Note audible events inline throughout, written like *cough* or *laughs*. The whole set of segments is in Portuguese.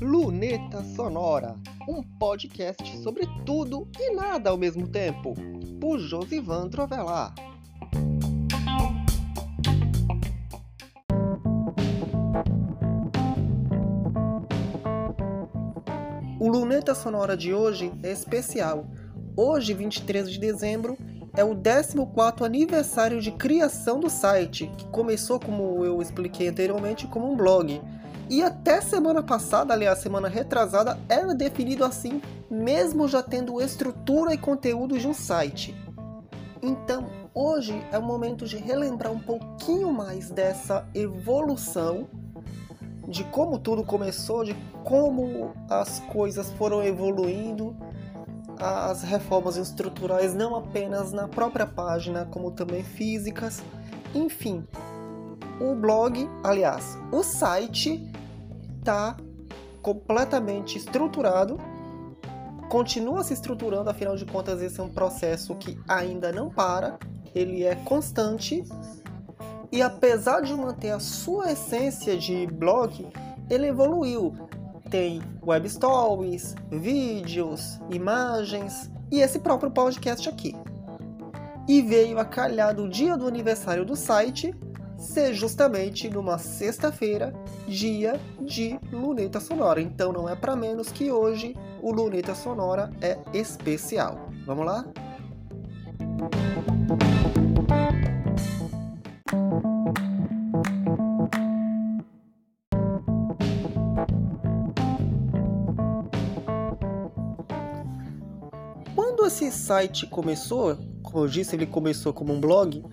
Luneta Sonora, um podcast sobre tudo e nada ao mesmo tempo, por Josivan Trovelar. O Luneta Sonora de hoje é especial. Hoje, 23 de dezembro, é o 14 aniversário de criação do site, que começou, como eu expliquei anteriormente, como um blog. E até semana passada, aliás, semana retrasada, era definido assim, mesmo já tendo estrutura e conteúdo de um site. Então, hoje é o momento de relembrar um pouquinho mais dessa evolução, de como tudo começou, de como as coisas foram evoluindo, as reformas estruturais não apenas na própria página, como também físicas, enfim. O blog, aliás, o site está completamente estruturado, continua se estruturando, afinal de contas, esse é um processo que ainda não para, ele é constante. E apesar de manter a sua essência de blog, ele evoluiu. Tem web stories, vídeos, imagens e esse próprio podcast aqui. E veio a calhar do dia do aniversário do site ser justamente numa sexta-feira, dia de Luneta Sonora. Então não é para menos que hoje o Luneta Sonora é especial. Vamos lá? Site começou, como eu disse, ele começou como um blog,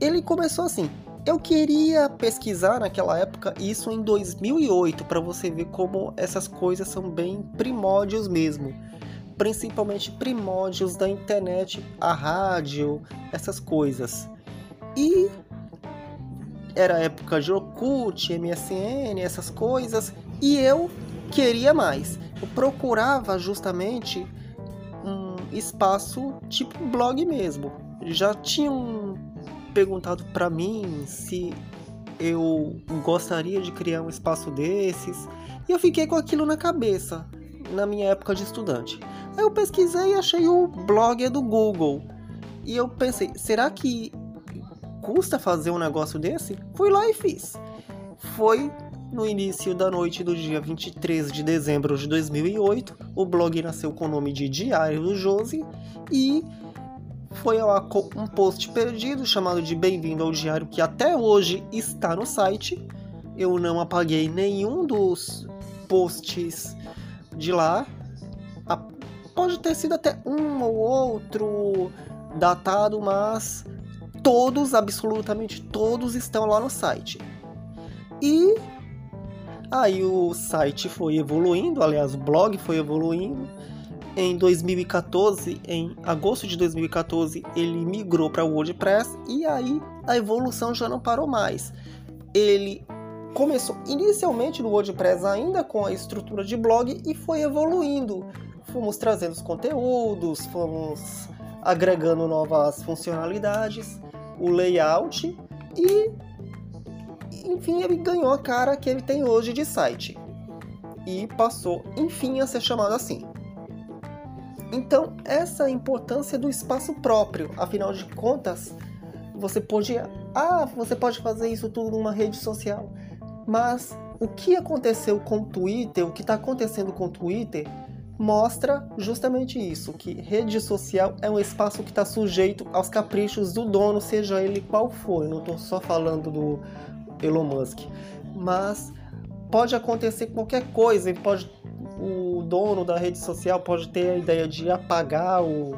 ele começou assim: eu queria pesquisar naquela época isso em 2008 para você ver como essas coisas são bem primórdios mesmo, principalmente primórdios da internet, a rádio, essas coisas. E era época de Orkut, MSN, essas coisas, e eu queria mais. Eu procurava justamente espaço tipo blog mesmo. Já tinha um perguntado para mim se eu gostaria de criar um espaço desses e eu fiquei com aquilo na cabeça na minha época de estudante. Aí eu pesquisei e achei o blog do Google e eu pensei, será que custa fazer um negócio desse? Fui lá e fiz. Foi no início da noite do dia 23 de dezembro de 2008. O blog nasceu com o nome de Diário do Josi e foi um post perdido chamado de Bem-vindo ao Diário, que até hoje está no site. Eu não apaguei nenhum dos posts de lá. Pode ter sido até um ou outro datado, mas todos, absolutamente todos, estão lá no site. E aí o site foi evoluindo, aliás, o blog foi evoluindo em 2014, em agosto de 2014, ele migrou para o WordPress e aí a evolução já não parou mais. Ele começou inicialmente no WordPress ainda com a estrutura de blog e foi evoluindo. Fomos trazendo os conteúdos, fomos agregando novas funcionalidades, o layout e enfim, ele ganhou a cara que ele tem hoje de site. E passou, enfim, a ser chamado assim. Então, essa é a importância do espaço próprio. Afinal de contas, você pode, ah, você pode fazer isso tudo numa rede social. Mas o que aconteceu com o Twitter, o que está acontecendo com o Twitter, mostra justamente isso, que rede social é um espaço que está sujeito aos caprichos do dono, seja ele qual for. Eu não estou só falando do Elon Musk, mas pode acontecer qualquer coisa, pode o dono da rede social pode ter a ideia de apagar o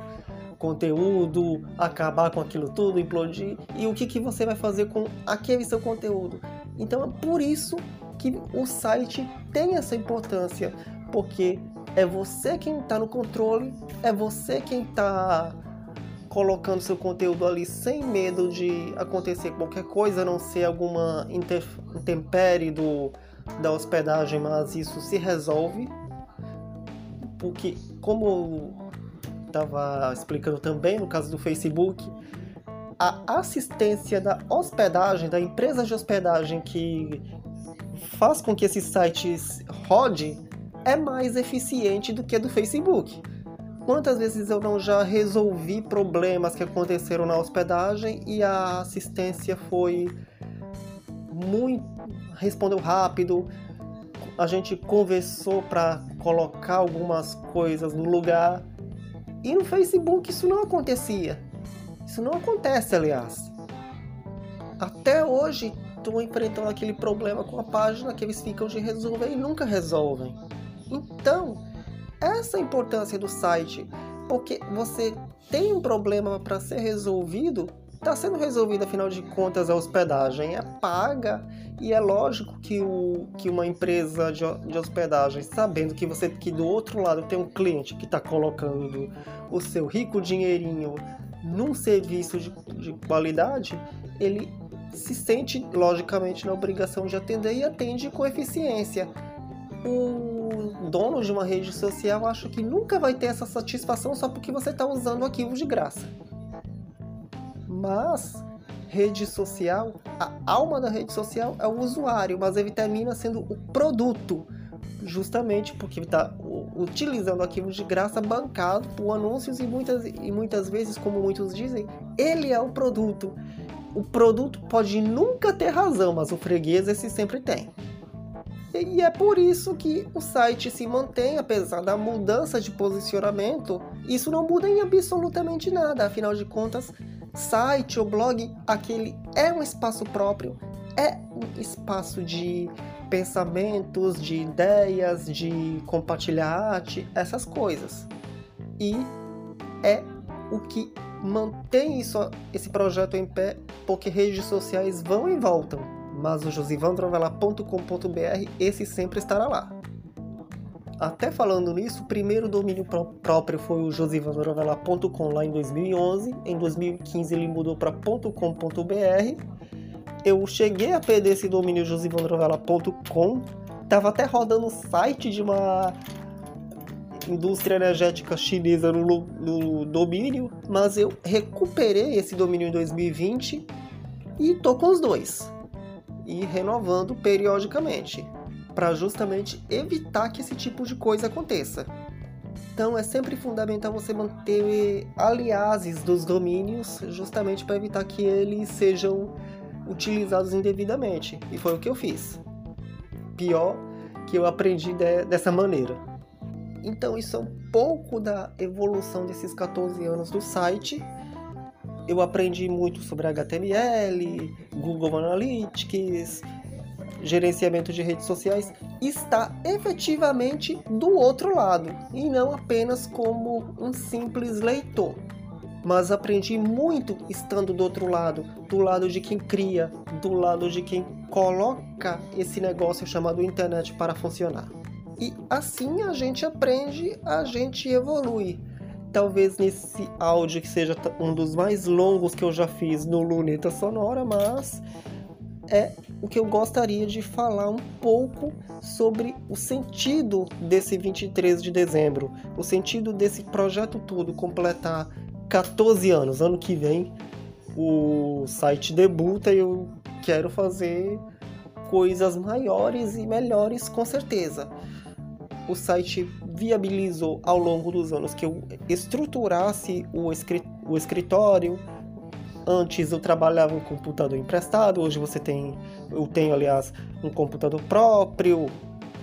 conteúdo, acabar com aquilo tudo, implodir. E o que, que você vai fazer com aquele seu conteúdo? Então é por isso que o site tem essa importância, porque é você quem está no controle, é você quem está colocando seu conteúdo ali sem medo de acontecer qualquer coisa, a não ser alguma intempérie do, da hospedagem, mas isso se resolve porque, como estava explicando também no caso do Facebook, a assistência da hospedagem, da empresa de hospedagem que faz com que esses sites rode, é mais eficiente do que a do Facebook. Quantas vezes eu não já resolvi problemas que aconteceram na hospedagem e a assistência foi muito respondeu rápido. A gente conversou para colocar algumas coisas no lugar. E no Facebook isso não acontecia. Isso não acontece, aliás. Até hoje estou enfrentando aquele problema com a página que eles ficam de resolver e nunca resolvem. Então, essa é a importância do site, porque você tem um problema para ser resolvido, está sendo resolvido afinal de contas a hospedagem é paga e é lógico que, o, que uma empresa de, de hospedagem, sabendo que você que do outro lado tem um cliente que está colocando o seu rico dinheirinho num serviço de, de qualidade, ele se sente logicamente na obrigação de atender e atende com eficiência. O dono de uma rede social acha que nunca vai ter essa satisfação só porque você está usando arquivos de graça. Mas rede social, a alma da rede social é o usuário, mas ele termina sendo o produto, justamente porque está utilizando arquivos de graça bancado por anúncios e muitas, e muitas vezes, como muitos dizem, ele é o produto. O produto pode nunca ter razão, mas o freguês esse sempre tem. E é por isso que o site se mantém, apesar da mudança de posicionamento. Isso não muda em absolutamente nada, afinal de contas, site ou blog, aquele é um espaço próprio, é um espaço de pensamentos, de ideias, de compartilhar arte, essas coisas. E é o que mantém isso, esse projeto em pé, porque redes sociais vão e voltam mas o josivandrovela.com.br esse sempre estará lá. Até falando nisso, o primeiro domínio próprio foi o josivandrovela.com lá em 2011. Em 2015 ele mudou para .com.br. Eu cheguei a perder esse domínio josivandrovela.com. Tava até rodando o site de uma indústria energética chinesa no, no domínio, mas eu recuperei esse domínio em 2020 e tô com os dois e renovando periodicamente, para justamente evitar que esse tipo de coisa aconteça. Então é sempre fundamental você manter aliases dos domínios, justamente para evitar que eles sejam utilizados indevidamente. E foi o que eu fiz. Pior que eu aprendi de, dessa maneira. Então isso é um pouco da evolução desses 14 anos do site eu aprendi muito sobre HTML, Google Analytics, gerenciamento de redes sociais, está efetivamente do outro lado e não apenas como um simples leitor. Mas aprendi muito estando do outro lado, do lado de quem cria, do lado de quem coloca esse negócio chamado internet para funcionar. E assim a gente aprende, a gente evolui talvez nesse áudio que seja um dos mais longos que eu já fiz no Luneta Sonora, mas é o que eu gostaria de falar um pouco sobre o sentido desse 23 de dezembro, o sentido desse projeto todo completar 14 anos. Ano que vem o site debuta e eu quero fazer coisas maiores e melhores com certeza. O site viabilizou ao longo dos anos que eu estruturasse o, o escritório. Antes eu trabalhava em computador emprestado, hoje você tem, eu tenho aliás um computador próprio,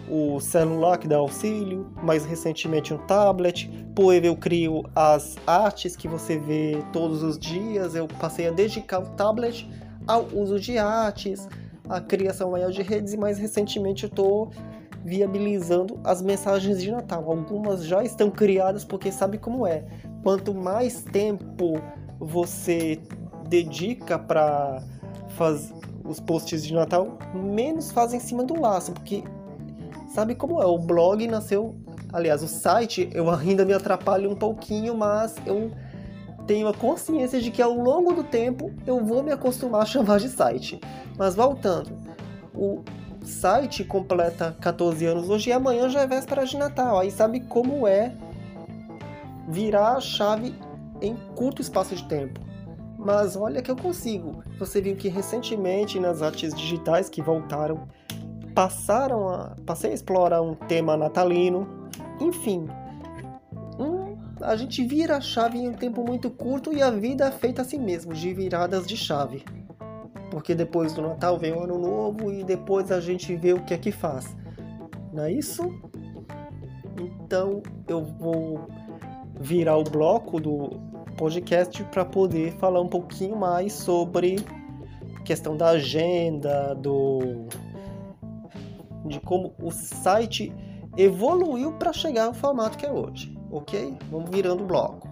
o celular que dá auxílio, mais recentemente um tablet. Por eu crio as artes que você vê todos os dias. Eu passei a dedicar o tablet ao uso de artes, a criação maior de redes e mais recentemente eu estou viabilizando as mensagens de Natal. Algumas já estão criadas porque sabe como é. Quanto mais tempo você dedica para fazer os posts de Natal, menos faz em cima do laço, porque sabe como é? O blog nasceu, aliás, o site eu ainda me atrapalho um pouquinho, mas eu tenho a consciência de que ao longo do tempo eu vou me acostumar a *laughs* chamar de site. Mas voltando, o site completa 14 anos hoje e amanhã já é véspera de Natal. Aí sabe como é virar a chave em curto espaço de tempo. mas olha que eu consigo. Você viu que recentemente nas artes digitais que voltaram, passaram a, passei a explorar um tema natalino. Enfim, um, a gente vira a chave em um tempo muito curto e a vida é feita assim mesmo, de viradas de chave. Porque depois do Natal vem o Ano Novo e depois a gente vê o que é que faz. Não é isso? Então eu vou virar o bloco do podcast para poder falar um pouquinho mais sobre questão da agenda, do de como o site evoluiu para chegar ao formato que é hoje, ok? Vamos virando o bloco.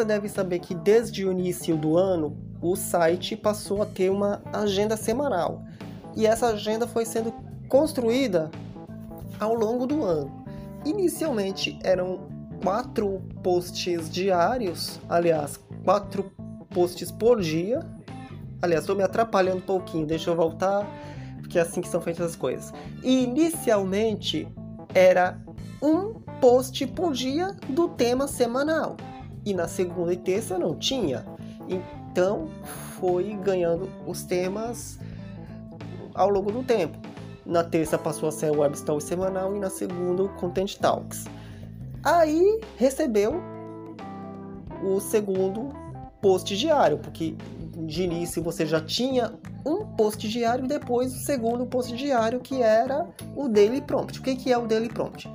Você deve saber que desde o início do ano o site passou a ter uma agenda semanal e essa agenda foi sendo construída ao longo do ano. Inicialmente eram quatro posts diários, aliás, quatro posts por dia. Aliás, estou me atrapalhando um pouquinho, deixa eu voltar, porque é assim que são feitas as coisas. Inicialmente era um post por dia do tema semanal e na segunda e terça não tinha. Então foi ganhando os temas ao longo do tempo. Na terça passou a ser o Web Story semanal e na segunda o Content Talks. Aí recebeu o segundo post diário, porque de início você já tinha um post diário e depois o segundo post diário que era o Daily Prompt. O que, que é o Daily Prompt?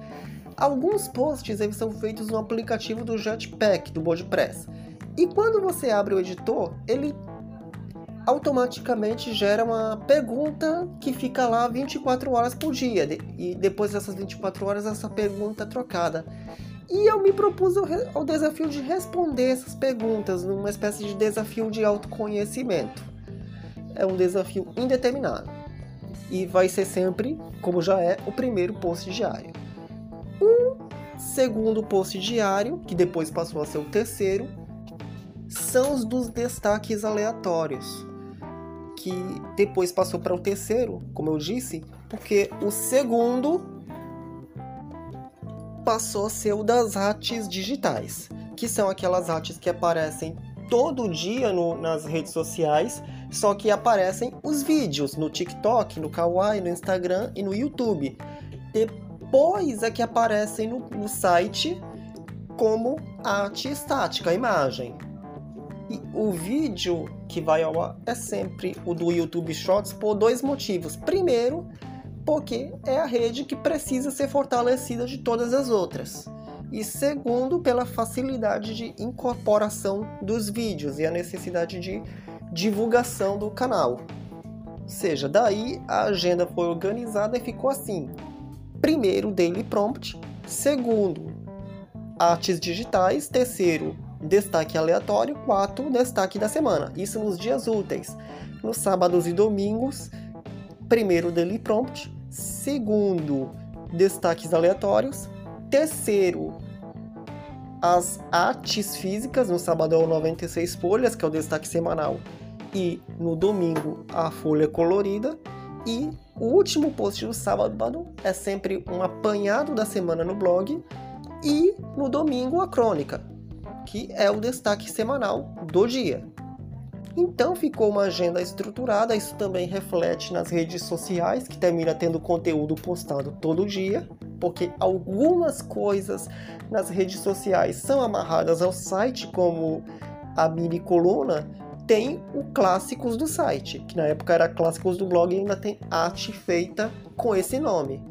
Alguns posts eles são feitos no aplicativo do Jetpack, do WordPress. E quando você abre o editor, ele automaticamente gera uma pergunta que fica lá 24 horas por dia. E depois dessas 24 horas, essa pergunta é trocada. E eu me propus o, desafio de responder essas perguntas numa espécie de desafio de autoconhecimento. É um desafio indeterminado. E vai ser sempre, como já é, o primeiro post diário. O segundo post diário, que depois passou a ser o terceiro, são os dos destaques aleatórios, que depois passou para o terceiro, como eu disse, porque o segundo passou a ser o das artes digitais, que são aquelas artes que aparecem todo dia no, nas redes sociais, só que aparecem os vídeos no TikTok, no Kawaii, no Instagram e no YouTube. Depois é que aparecem no, no site como arte estática, a imagem. E o vídeo que vai ao ar é sempre o do YouTube Shorts por dois motivos. Primeiro, porque é a rede que precisa ser fortalecida de todas as outras. E segundo, pela facilidade de incorporação dos vídeos e a necessidade de divulgação do canal. Ou seja, daí a agenda foi organizada e ficou assim: primeiro, Daily Prompt, segundo, artes digitais, terceiro, destaque aleatório, 4 destaque da semana. Isso nos dias úteis. Nos sábados e domingos, primeiro daily prompt, segundo destaques aleatórios, terceiro as artes físicas, no sábado é o 96 folhas, que é o destaque semanal, e no domingo a folha colorida, e o último post do sábado é sempre um apanhado da semana no blog, e no domingo a crônica, que é o destaque semanal do dia. Então ficou uma agenda estruturada, isso também reflete nas redes sociais, que termina tendo conteúdo postado todo dia, porque algumas coisas nas redes sociais são amarradas ao site, como a mini coluna, tem o clássicos do site, que na época era clássicos do blog e ainda tem arte feita com esse nome.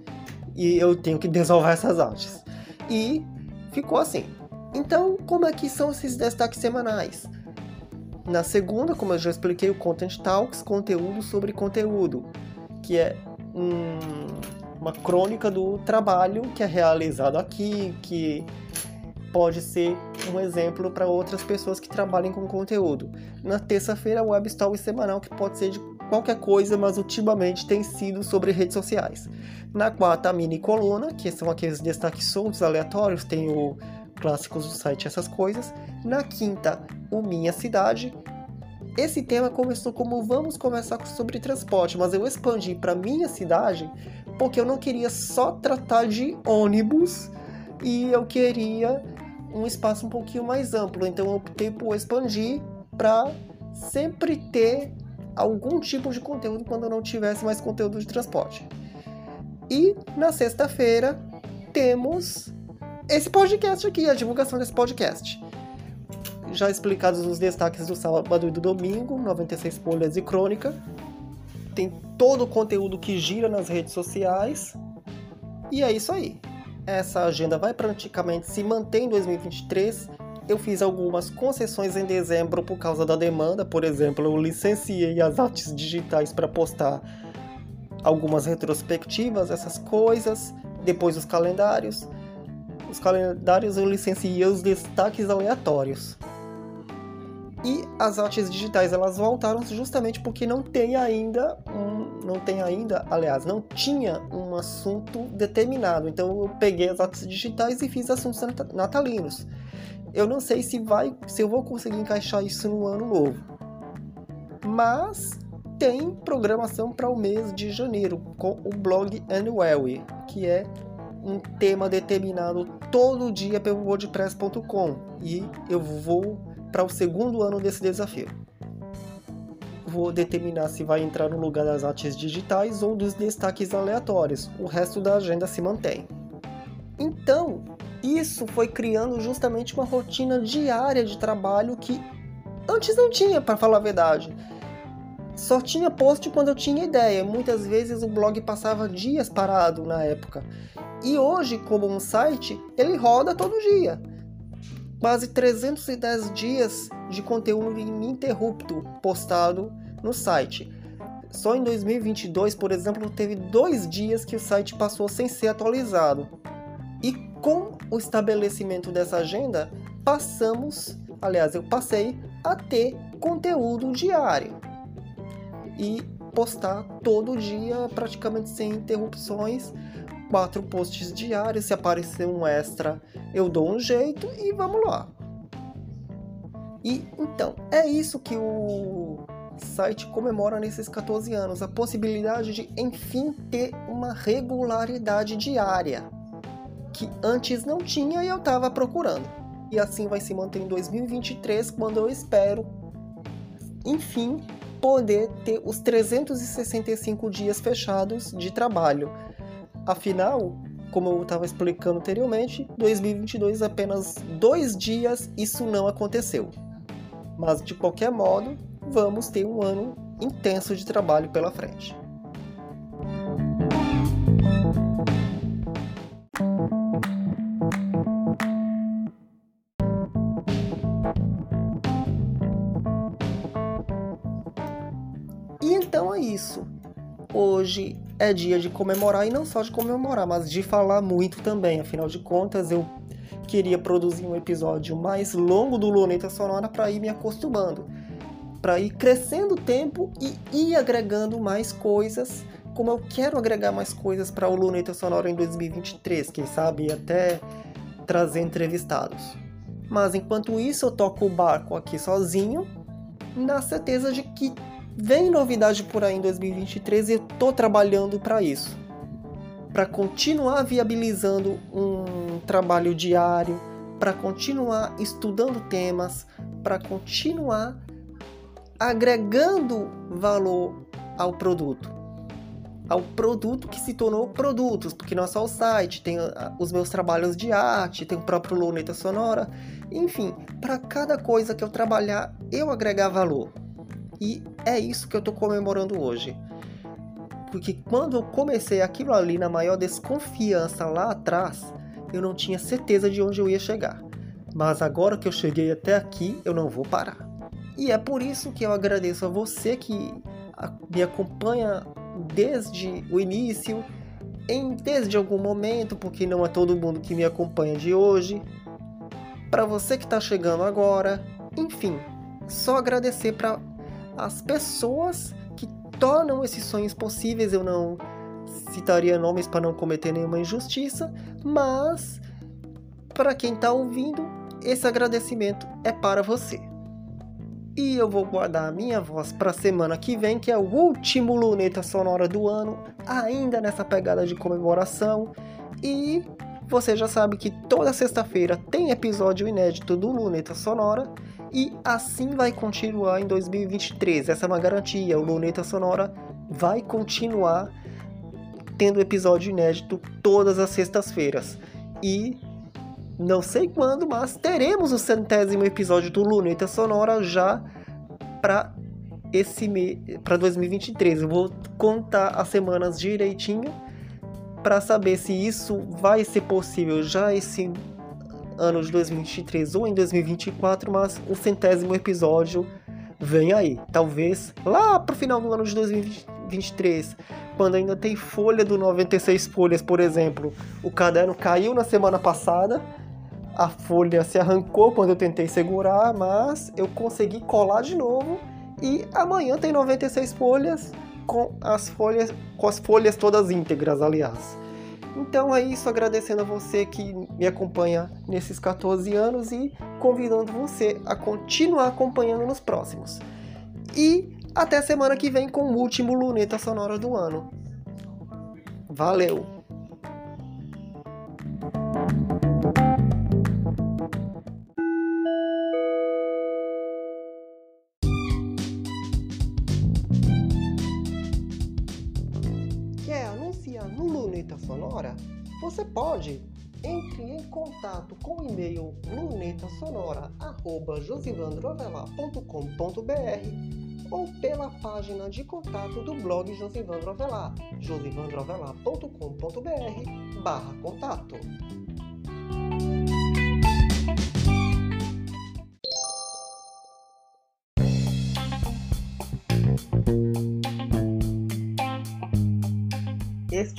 E eu tenho que desovar essas artes. E ficou assim. Então, como é que são esses destaques semanais? Na segunda, como eu já expliquei, o Content Talks, conteúdo sobre conteúdo, que é um, uma crônica do trabalho que é realizado aqui, que pode ser um exemplo para outras pessoas que trabalhem com conteúdo. Na terça-feira, o Web Story semanal, que pode ser de qualquer coisa, mas ultimamente tem sido sobre redes sociais. Na quarta, a mini coluna, que são aqueles destaques soltos, aleatórios, tem o clássicos do site Essas Coisas. Na quinta, o Minha Cidade. esse tema começou como vamos conversar sobre transporte, mas eu expandi para minha cidade porque eu não queria só tratar de ônibus e eu queria um espaço um pouquinho mais amplo. Então eu optei por expandir para sempre ter algum tipo de conteúdo quando eu não tivesse mais conteúdo de transporte. E na sexta-feira temos esse podcast aqui, a divulgação desse podcast. Já explicados os destaques do sábado e do domingo, 96 folhas e crônica. Tem todo o conteúdo que gira nas redes sociais. E é isso aí. Essa agenda vai praticamente se manter em 2023. Eu fiz algumas concessões em dezembro por causa da demanda. Por exemplo, eu licenciei as artes digitais para postar algumas retrospectivas, essas coisas. Depois os calendários. Os calendários eu licenciei os destaques aleatórios. E as artes digitais elas voltaram justamente porque não tem ainda um, não tem ainda, aliás, não tinha um assunto determinado. Então eu peguei as artes digitais e fiz assuntos natalinos. Eu não sei se vai, se eu vou conseguir encaixar isso no ano novo. Mas tem programação para o mês de janeiro com o blog Annual, que é um tema determinado todo dia pelo wordpress.com e eu vou para o segundo ano desse desafio. Vou determinar se vai entrar no lugar das artes digitais ou dos destaques aleatórios. O resto da agenda se mantém. Então, isso foi criando justamente uma rotina diária de trabalho que antes não tinha, para falar a verdade. Só tinha post quando eu tinha ideia. Muitas vezes o blog passava dias parado na época. E hoje, como um site, ele roda todo dia. Quase 310 dias de conteúdo ininterrupto postado no site. Só em 2022, por exemplo, teve dois dias que o site passou sem ser atualizado. E com o estabelecimento dessa agenda, passamos, aliás, eu passei a ter conteúdo diário e postar todo dia, praticamente sem interrupções, quatro posts diários. Se aparecer um extra, eu dou um jeito e vamos lá. E então, é isso que o site comemora nesses 14 anos, a possibilidade de enfim ter uma regularidade diária que antes não tinha e eu estava procurando. E assim vai se manter em 2023, quando eu espero enfim poder ter os 365 dias fechados de trabalho. Afinal, como eu estava explicando anteriormente, 2022 apenas dois dias isso não aconteceu. Mas de qualquer modo, vamos ter um ano intenso de trabalho pela frente. isso. Hoje é dia de comemorar e não só de comemorar, mas de falar muito também. Afinal de contas, eu queria produzir um episódio mais longo do Luneta Sonora para ir me acostumando, para ir crescendo o tempo e ir agregando mais coisas, como eu quero agregar mais coisas para o Luneta Sonora em 2023, quem sabe até trazer entrevistados. Mas enquanto isso, eu toco o barco aqui sozinho, na certeza de que Vem novidade por aí em 2023 e eu tô trabalhando para isso. Para continuar viabilizando um trabalho diário, para continuar estudando temas, para continuar agregando valor ao produto. Ao produto que se tornou produtos, porque não é só o site, tem ah, os meus trabalhos de arte, tem o próprio Luneta Sonora, enfim, para cada coisa que eu trabalhar, eu agregar valor. E é isso que eu estou comemorando hoje. Porque quando eu comecei aquilo ali na maior desconfiança lá atrás, eu não tinha certeza de onde eu ia chegar. Mas agora que eu cheguei até aqui, eu não vou parar. E é por isso que eu agradeço a você que me acompanha desde o início, em desde algum momento, porque não é todo mundo que me acompanha de hoje. Para você que está chegando agora, enfim, só agradecer para as pessoas que tornam esses sonhos possíveis. Eu não citaria nomes para não cometer nenhuma injustiça, mas para quem está ouvindo, esse agradecimento é para você. E eu vou guardar a minha voz para a semana que vem, que é o último Luneta Sonora do ano, ainda nessa pegada de comemoração. E você já sabe que toda sexta-feira tem episódio inédito do Luneta Sonora e assim vai continuar em 2023. Essa é uma garantia. O Luneta Sonora vai continuar tendo episódio inédito todas as sextas-feiras. E não sei quando, mas teremos o centésimo episódio do Luneta Sonora já para esse para 2023. Eu vou contar as semanas direitinho para saber se isso vai ser possível já esse ano de 2023 ou em 2024, mas o centésimo episódio vem aí. Talvez lá pro final do ano de 2023, quando ainda tem folha do 96 folhas, por exemplo. O caderno caiu na semana passada, a folha se arrancou quando eu tentei segurar, mas eu consegui colar de novo e amanhã tem 96 folhas com as folhas com as folhas todas íntegras, aliás. Então é isso, agradecendo a você que me acompanha nesses 14 anos e convidando você a continuar acompanhando nos próximos. E até semana que vem com o último Luneta Sonora do ano. Valeu! Pode entre em contato com o e-mail lunetasonora@josivandroavelar.com.br ou pela página de contato do blog Josivandro Avelar, josivandroavelar.com.br/contato.